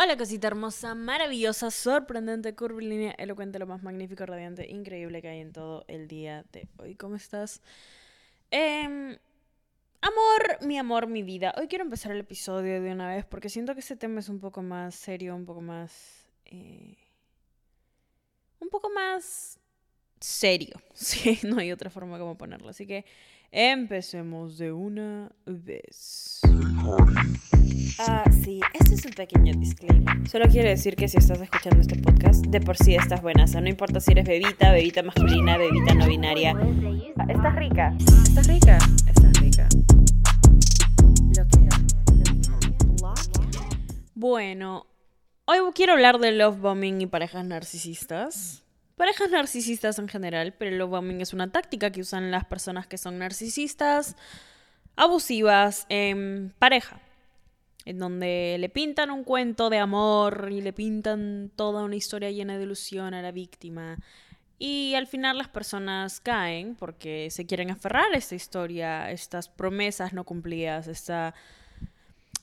Hola cosita hermosa, maravillosa, sorprendente, curvilínea, elocuente, lo más magnífico, radiante, increíble que hay en todo el día de hoy. ¿Cómo estás? Em, amor, mi amor, mi vida. Hoy quiero empezar el episodio de una vez porque siento que este tema es un poco más serio, un poco más... eh, un poco más serio. Sí, no hay otra forma como ponerlo. Así que empecemos de una vez. Ah, sí, este es un pequeño disclaimer. Solo quiero decir que si estás escuchando este podcast, de por sí estás buena. O sea, no importa si eres bebita, bebita masculina, bebita no binaria. Ah, estás rica. Estás rica. Estás rica. Lo que Bueno, hoy quiero hablar de love bombing y parejas narcisistas. Parejas narcisistas en general, pero el es una táctica que usan las personas que son narcisistas, abusivas en pareja en donde le pintan un cuento de amor y le pintan toda una historia llena de ilusión a la víctima. Y al final las personas caen porque se quieren aferrar a esta historia, estas promesas no cumplidas, esta,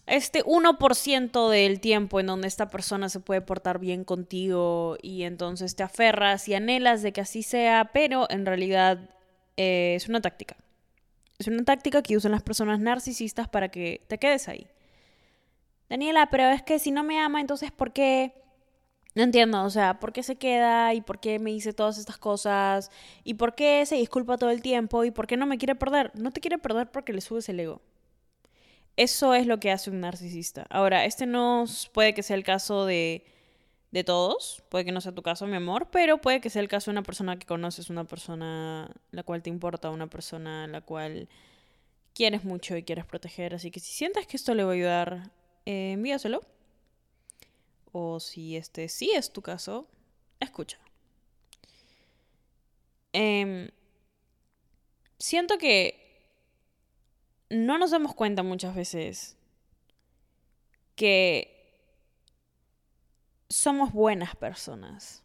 este 1% del tiempo en donde esta persona se puede portar bien contigo y entonces te aferras y anhelas de que así sea, pero en realidad eh, es una táctica. Es una táctica que usan las personas narcisistas para que te quedes ahí. Daniela, pero es que si no me ama, entonces ¿por qué? No entiendo, o sea, ¿por qué se queda y por qué me dice todas estas cosas? ¿Y por qué se disculpa todo el tiempo? ¿Y por qué no me quiere perder? No te quiere perder porque le subes el ego. Eso es lo que hace un narcisista. Ahora, este no puede que sea el caso de, de todos, puede que no sea tu caso, mi amor, pero puede que sea el caso de una persona que conoces, una persona la cual te importa, una persona la cual quieres mucho y quieres proteger. Así que si sientes que esto le va a ayudar eh, envíaselo. O si este sí es tu caso, escucha. Em, siento que no nos damos cuenta muchas veces que somos buenas personas.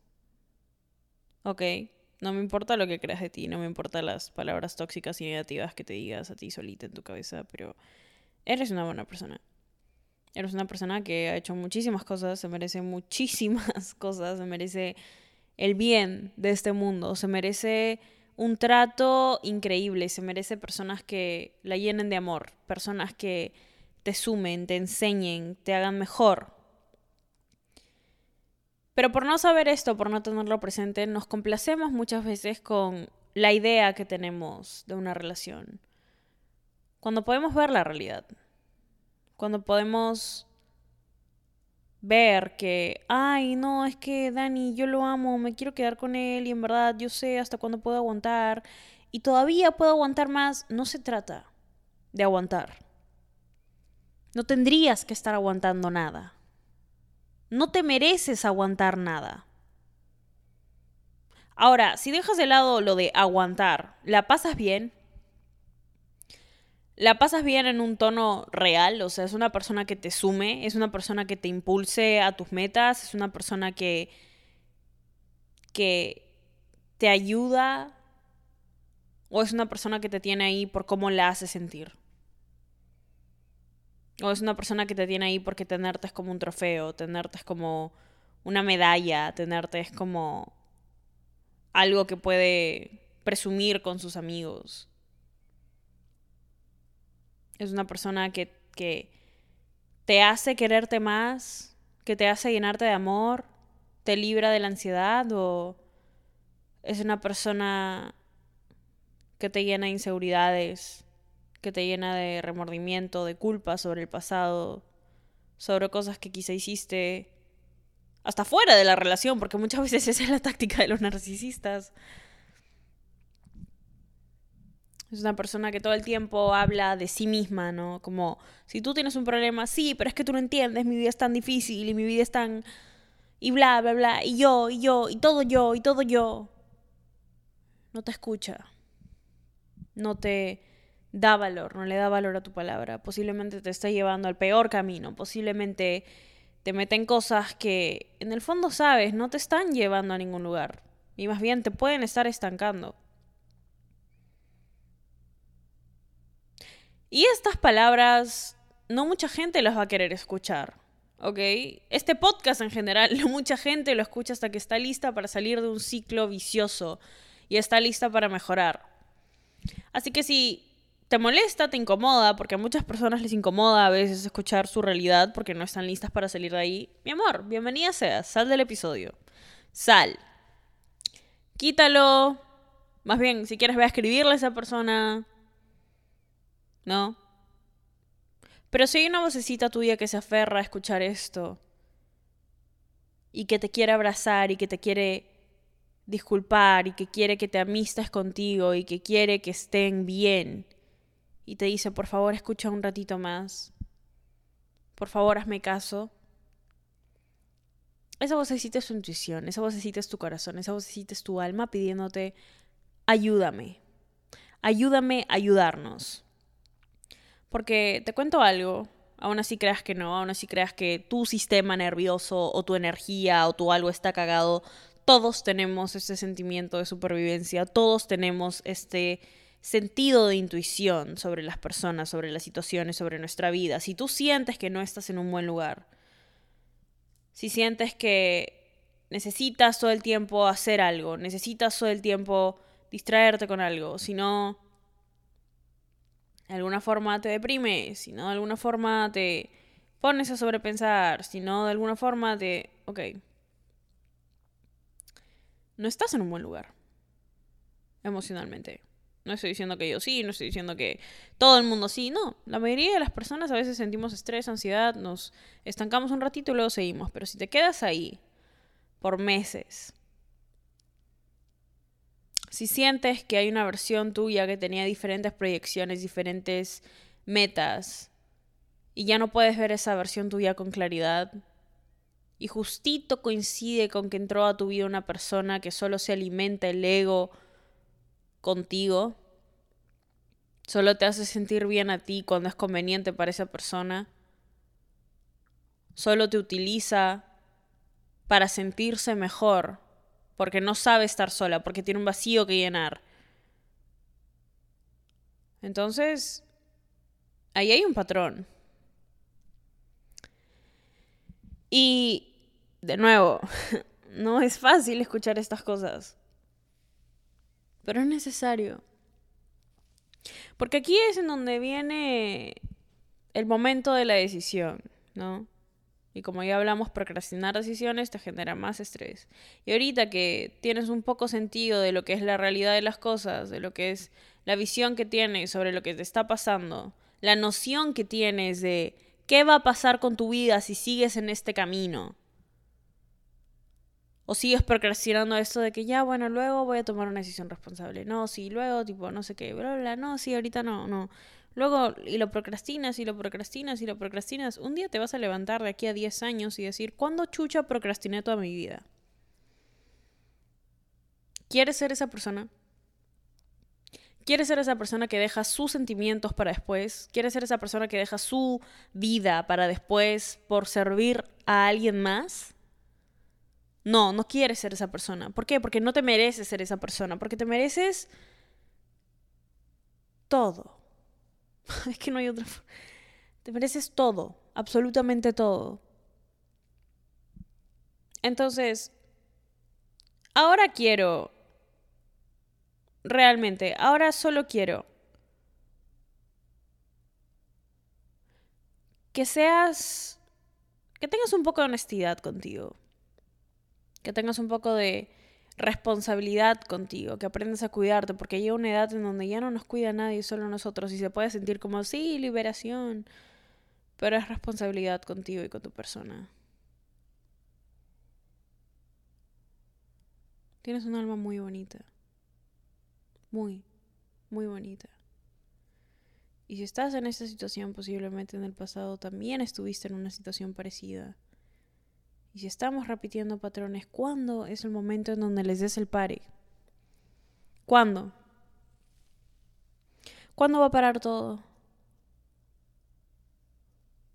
¿Ok? No me importa lo que creas de ti, no me importa las palabras tóxicas y negativas que te digas a ti solita en tu cabeza, pero eres una buena persona. Eres una persona que ha hecho muchísimas cosas, se merece muchísimas cosas, se merece el bien de este mundo, se merece un trato increíble, se merece personas que la llenen de amor, personas que te sumen, te enseñen, te hagan mejor. Pero por no saber esto, por no tenerlo presente, nos complacemos muchas veces con la idea que tenemos de una relación, cuando podemos ver la realidad cuando podemos ver que, ay, no, es que Dani, yo lo amo, me quiero quedar con él y en verdad yo sé hasta cuándo puedo aguantar y todavía puedo aguantar más, no se trata de aguantar. No tendrías que estar aguantando nada. No te mereces aguantar nada. Ahora, si dejas de lado lo de aguantar, ¿la pasas bien? La pasas bien en un tono real, o sea, es una persona que te sume, es una persona que te impulse a tus metas, es una persona que que te ayuda o es una persona que te tiene ahí por cómo la hace sentir. O es una persona que te tiene ahí porque tenerte es como un trofeo, tenerte es como una medalla, tenerte es como algo que puede presumir con sus amigos. Es una persona que, que te hace quererte más, que te hace llenarte de amor, te libra de la ansiedad o es una persona que te llena de inseguridades, que te llena de remordimiento, de culpa sobre el pasado, sobre cosas que quizá hiciste hasta fuera de la relación, porque muchas veces esa es la táctica de los narcisistas. Es una persona que todo el tiempo habla de sí misma, ¿no? Como, si tú tienes un problema, sí, pero es que tú no entiendes, mi vida es tan difícil y mi vida es tan... Y bla, bla, bla, y yo, y yo, y todo yo, y todo yo. No te escucha. No te da valor, no le da valor a tu palabra. Posiblemente te está llevando al peor camino. Posiblemente te meten cosas que en el fondo sabes, no te están llevando a ningún lugar. Y más bien te pueden estar estancando. Y estas palabras no mucha gente las va a querer escuchar. ¿ok? Este podcast en general, mucha gente lo escucha hasta que está lista para salir de un ciclo vicioso y está lista para mejorar. Así que si te molesta, te incomoda, porque a muchas personas les incomoda a veces escuchar su realidad porque no están listas para salir de ahí, mi amor, bienvenida seas, sal del episodio. Sal. Quítalo. Más bien, si quieres, ve a escribirle a esa persona. ¿No? Pero si hay una vocecita tuya que se aferra a escuchar esto y que te quiere abrazar y que te quiere disculpar y que quiere que te amistes contigo y que quiere que estén bien y te dice, por favor, escucha un ratito más, por favor, hazme caso. Esa vocecita es tu intuición, esa vocecita es tu corazón, esa vocecita es tu alma pidiéndote, ayúdame, ayúdame a ayudarnos. Porque te cuento algo, aún así creas que no, aún así creas que tu sistema nervioso o tu energía o tu algo está cagado, todos tenemos ese sentimiento de supervivencia, todos tenemos este sentido de intuición sobre las personas, sobre las situaciones, sobre nuestra vida. Si tú sientes que no estás en un buen lugar, si sientes que necesitas todo el tiempo hacer algo, necesitas todo el tiempo distraerte con algo, si no de alguna forma te deprime, si no de alguna forma te pones a sobrepensar, si no de alguna forma te... Ok. No estás en un buen lugar. Emocionalmente. No estoy diciendo que yo sí, no estoy diciendo que todo el mundo sí, no. La mayoría de las personas a veces sentimos estrés, ansiedad, nos estancamos un ratito y luego seguimos. Pero si te quedas ahí por meses, si sientes que hay una versión tuya que tenía diferentes proyecciones, diferentes metas, y ya no puedes ver esa versión tuya con claridad, y justito coincide con que entró a tu vida una persona que solo se alimenta el ego contigo, solo te hace sentir bien a ti cuando es conveniente para esa persona, solo te utiliza para sentirse mejor porque no sabe estar sola, porque tiene un vacío que llenar. Entonces, ahí hay un patrón. Y, de nuevo, no es fácil escuchar estas cosas, pero es necesario. Porque aquí es en donde viene el momento de la decisión, ¿no? Y como ya hablamos, procrastinar decisiones te genera más estrés. Y ahorita que tienes un poco sentido de lo que es la realidad de las cosas, de lo que es la visión que tienes sobre lo que te está pasando, la noción que tienes de qué va a pasar con tu vida si sigues en este camino. O sigues procrastinando esto de que ya, bueno, luego voy a tomar una decisión responsable. No, sí, luego, tipo, no sé qué, bla, bla, no, sí, ahorita no, no. Luego, y lo procrastinas, y lo procrastinas, y lo procrastinas. Un día te vas a levantar de aquí a 10 años y decir, ¿cuándo chucha procrastiné toda mi vida? ¿Quieres ser esa persona? ¿Quieres ser esa persona que deja sus sentimientos para después? ¿Quieres ser esa persona que deja su vida para después por servir a alguien más? No, no quieres ser esa persona. ¿Por qué? Porque no te mereces ser esa persona. Porque te mereces todo. es que no hay otra. Te mereces todo, absolutamente todo. Entonces, ahora quiero, realmente, ahora solo quiero que seas, que tengas un poco de honestidad contigo, que tengas un poco de responsabilidad contigo, que aprendas a cuidarte, porque llega una edad en donde ya no nos cuida nadie, solo nosotros, y se puede sentir como, sí, liberación, pero es responsabilidad contigo y con tu persona. Tienes un alma muy bonita, muy, muy bonita. Y si estás en esta situación, posiblemente en el pasado también estuviste en una situación parecida. Y si estamos repitiendo patrones, ¿cuándo es el momento en donde les des el pare? ¿Cuándo? ¿Cuándo va a parar todo?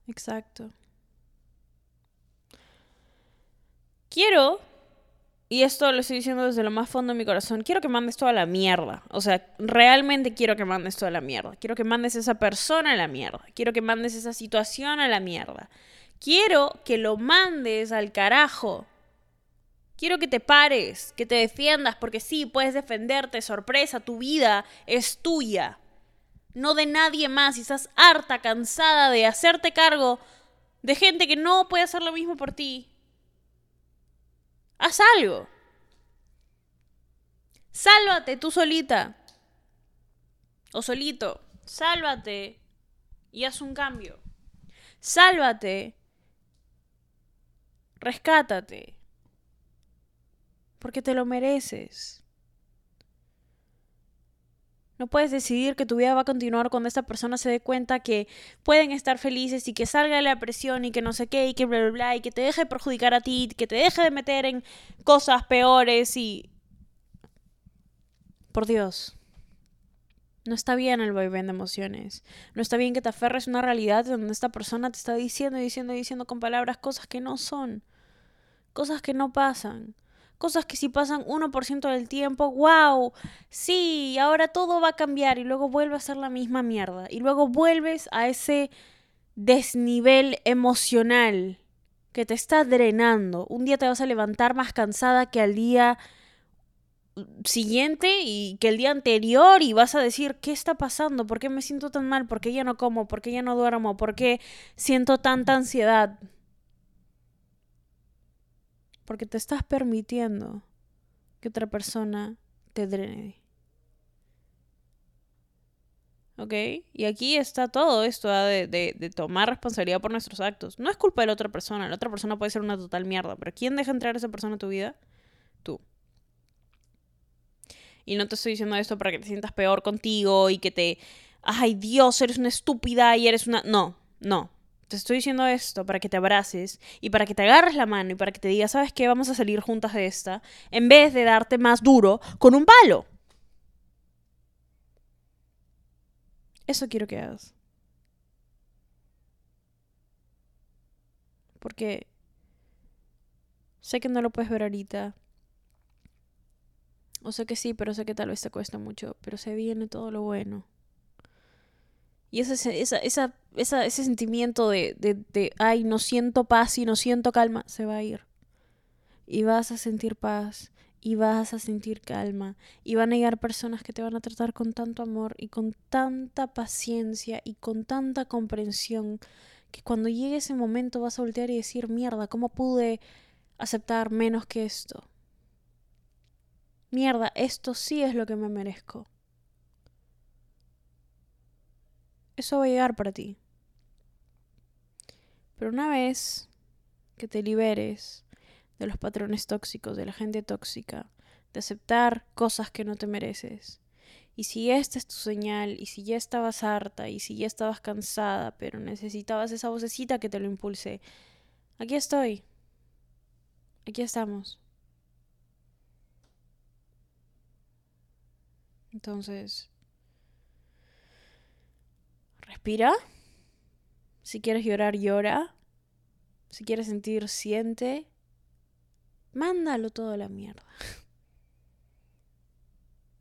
Exacto. Quiero, y esto lo estoy diciendo desde lo más fondo de mi corazón, quiero que mandes toda la mierda. O sea, realmente quiero que mandes toda la mierda. Quiero que mandes esa persona a la mierda. Quiero que mandes esa situación a la mierda. Quiero que lo mandes al carajo. Quiero que te pares, que te defiendas, porque sí, puedes defenderte, sorpresa, tu vida es tuya, no de nadie más. Y estás harta, cansada de hacerte cargo de gente que no puede hacer lo mismo por ti. Haz algo. Sálvate tú solita. O solito. Sálvate y haz un cambio. Sálvate. Rescátate. Porque te lo mereces. No puedes decidir que tu vida va a continuar cuando esta persona se dé cuenta que pueden estar felices y que salga de la presión y que no sé qué y que bla bla bla y que te deje de perjudicar a ti, que te deje de meter en cosas peores y... Por Dios. No está bien el vaivén de emociones. No está bien que te aferres a una realidad donde esta persona te está diciendo y diciendo y diciendo con palabras cosas que no son. Cosas que no pasan. Cosas que si pasan 1% del tiempo, wow, sí, ahora todo va a cambiar y luego vuelve a ser la misma mierda. Y luego vuelves a ese desnivel emocional que te está drenando. Un día te vas a levantar más cansada que al día siguiente y que el día anterior y vas a decir, ¿qué está pasando? ¿Por qué me siento tan mal? ¿Por qué ya no como? ¿Por qué ya no duermo? ¿Por qué siento tanta ansiedad? Porque te estás permitiendo que otra persona te drene. ¿Ok? Y aquí está todo esto ¿ah? de, de, tomar responsabilidad por nuestros actos. No es culpa de la otra persona. La otra persona puede ser una total mierda. Pero ¿quién deja entrar a esa persona a tu vida? Tú. Y no te estoy diciendo esto para que te sientas peor contigo y que te... Ay, Dios, eres una estúpida y eres una... No, no. Te estoy diciendo esto para que te abraces y para que te agarres la mano y para que te digas, ¿sabes qué? Vamos a salir juntas de esta, en vez de darte más duro con un palo. Eso quiero que hagas. Porque sé que no lo puedes ver ahorita. O sé que sí, pero sé que tal vez te cuesta mucho. Pero se viene todo lo bueno. Y ese, esa, esa, esa, ese sentimiento de, de, de, ay, no siento paz y no siento calma, se va a ir. Y vas a sentir paz y vas a sentir calma. Y van a llegar personas que te van a tratar con tanto amor y con tanta paciencia y con tanta comprensión que cuando llegue ese momento vas a voltear y decir, mierda, ¿cómo pude aceptar menos que esto? Mierda, esto sí es lo que me merezco. Eso va a llegar para ti. Pero una vez que te liberes de los patrones tóxicos, de la gente tóxica, de aceptar cosas que no te mereces, y si esta es tu señal, y si ya estabas harta, y si ya estabas cansada, pero necesitabas esa vocecita que te lo impulse, aquí estoy. Aquí estamos. Entonces, Respira. Si quieres llorar, llora. Si quieres sentir, siente. Mándalo todo a la mierda.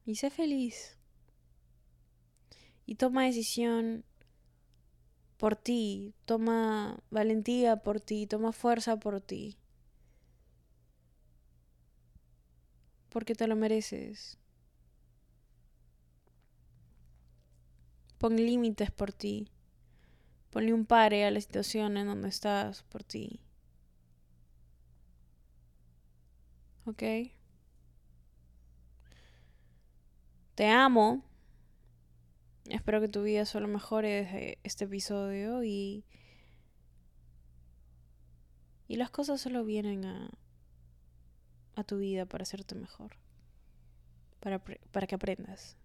Y sé feliz. Y toma decisión por ti. Toma valentía por ti. Toma fuerza por ti. Porque te lo mereces. Pon límites por ti. Ponle un pare a la situación en donde estás por ti. ¿Ok? Te amo. Espero que tu vida solo mejore desde este episodio y. Y las cosas solo vienen a, a tu vida para hacerte mejor. Para, para que aprendas.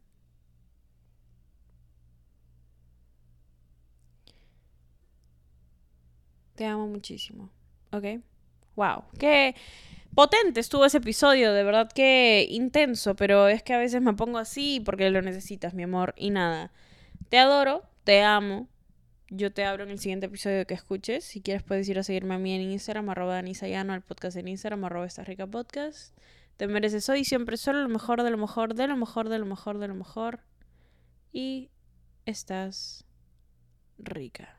Te amo muchísimo. ¿Ok? Wow. Qué potente estuvo ese episodio, de verdad que intenso, pero es que a veces me pongo así porque lo necesitas, mi amor, y nada. Te adoro, te amo. Yo te abro en el siguiente episodio que escuches. Si quieres puedes ir a seguirme a mí en Instagram, arroba Danisayano, al podcast en Instagram, arroba esta rica podcast. Te mereces hoy siempre solo lo mejor, de lo mejor, de lo mejor, de lo mejor, de lo mejor. Y estás rica.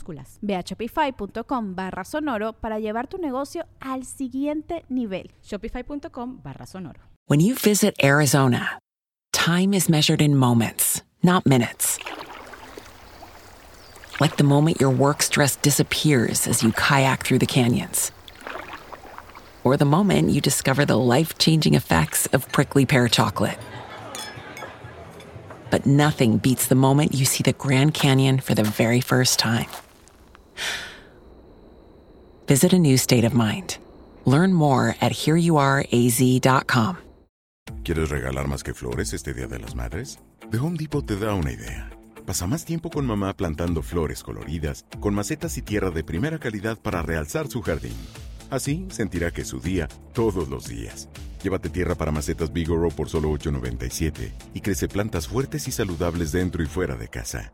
Ve a shopify.com barra sonoro para llevar tu negocio al siguiente nivel. Shopify.com barra sonoro. When you visit Arizona, time is measured in moments, not minutes. Like the moment your work stress disappears as you kayak through the canyons. Or the moment you discover the life changing effects of prickly pear chocolate. But nothing beats the moment you see the Grand Canyon for the very first time. Visit a new state of mind. Learn more at hereyouareaz.com. ¿Quieres regalar más que flores este Día de las Madres? The Home Depot te da una idea. Pasa más tiempo con mamá plantando flores coloridas, con macetas y tierra de primera calidad para realzar su jardín. Así sentirá que es su día todos los días. Llévate tierra para macetas Bigoro por solo $8.97 y crece plantas fuertes y saludables dentro y fuera de casa.